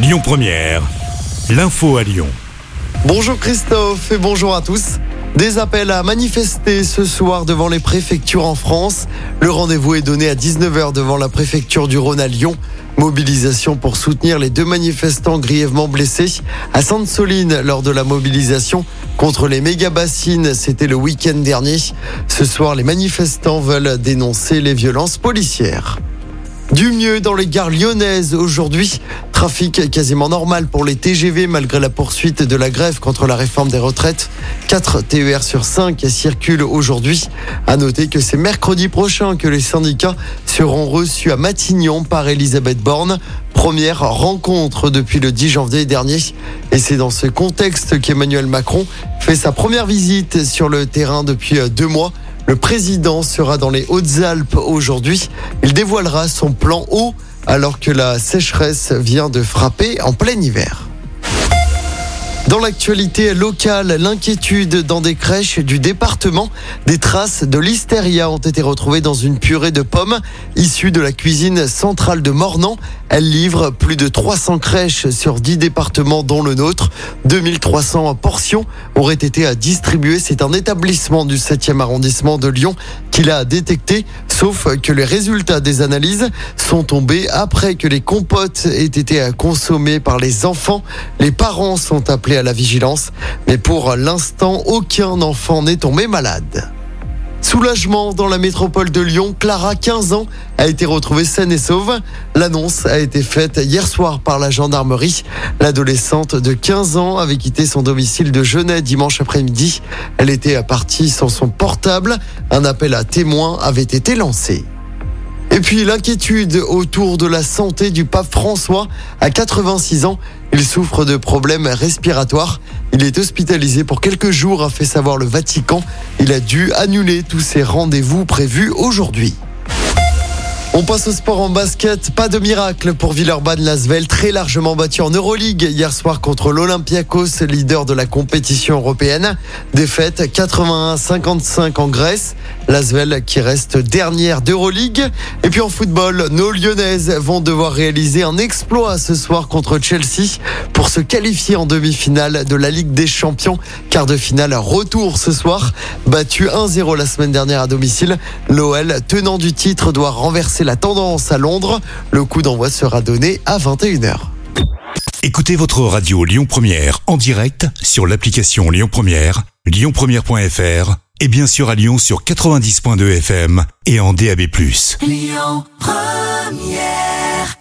Lyon Première, l'info à Lyon. Bonjour Christophe et bonjour à tous. Des appels à manifester ce soir devant les préfectures en France. Le rendez-vous est donné à 19h devant la préfecture du Rhône à Lyon. Mobilisation pour soutenir les deux manifestants grièvement blessés à Sainte-Soline lors de la mobilisation contre les méga-bassines. C'était le week-end dernier. Ce soir, les manifestants veulent dénoncer les violences policières. Du mieux dans les gares lyonnaises aujourd'hui. Trafic quasiment normal pour les TGV malgré la poursuite de la grève contre la réforme des retraites. 4 TER sur 5 circulent aujourd'hui. À noter que c'est mercredi prochain que les syndicats seront reçus à Matignon par Elisabeth Borne. Première rencontre depuis le 10 janvier dernier. Et c'est dans ce contexte qu'Emmanuel Macron fait sa première visite sur le terrain depuis deux mois. Le président sera dans les Hautes-Alpes aujourd'hui. Il dévoilera son plan eau alors que la sécheresse vient de frapper en plein hiver. Dans l'actualité locale, l'inquiétude dans des crèches du département. Des traces de listeria ont été retrouvées dans une purée de pommes issue de la cuisine centrale de Mornan. Elle livre plus de 300 crèches sur 10 départements dont le nôtre. 2300 portions auraient été distribuées. C'est un établissement du 7e arrondissement de Lyon qui l'a détecté, sauf que les résultats des analyses sont tombés après que les compotes aient été consommées par les enfants. Les parents sont appelés à la vigilance, mais pour l'instant, aucun enfant n'est tombé malade. Soulagement dans la métropole de Lyon, Clara, 15 ans, a été retrouvée saine et sauve. L'annonce a été faite hier soir par la gendarmerie. L'adolescente de 15 ans avait quitté son domicile de Genève dimanche après-midi. Elle était partie sans son portable. Un appel à témoins avait été lancé. Et puis l'inquiétude autour de la santé du pape François à 86 ans. Il souffre de problèmes respiratoires. Il est hospitalisé pour quelques jours, a fait savoir le Vatican. Il a dû annuler tous ses rendez-vous prévus aujourd'hui. On passe au sport en basket. Pas de miracle pour Villeurbanne-Lasvel, très largement battu en Euroleague hier soir contre l'Olympiakos, leader de la compétition européenne. Défaite 81-55 en Grèce. Lasvel qui reste dernière d'Euroleague. Et puis en football, nos Lyonnaises vont devoir réaliser un exploit ce soir contre Chelsea pour se qualifier en demi-finale de la Ligue des Champions. Quart de finale retour ce soir. Battu 1-0 la semaine dernière à domicile. L'OL, tenant du titre, doit renverser la tendance à Londres. Le coup d'envoi sera donné à 21h. Écoutez votre radio Lyon Première en direct sur l'application Lyon Première, lyonpremière.fr et bien sûr à Lyon sur 90.2 FM et en DAB+. Lyon Première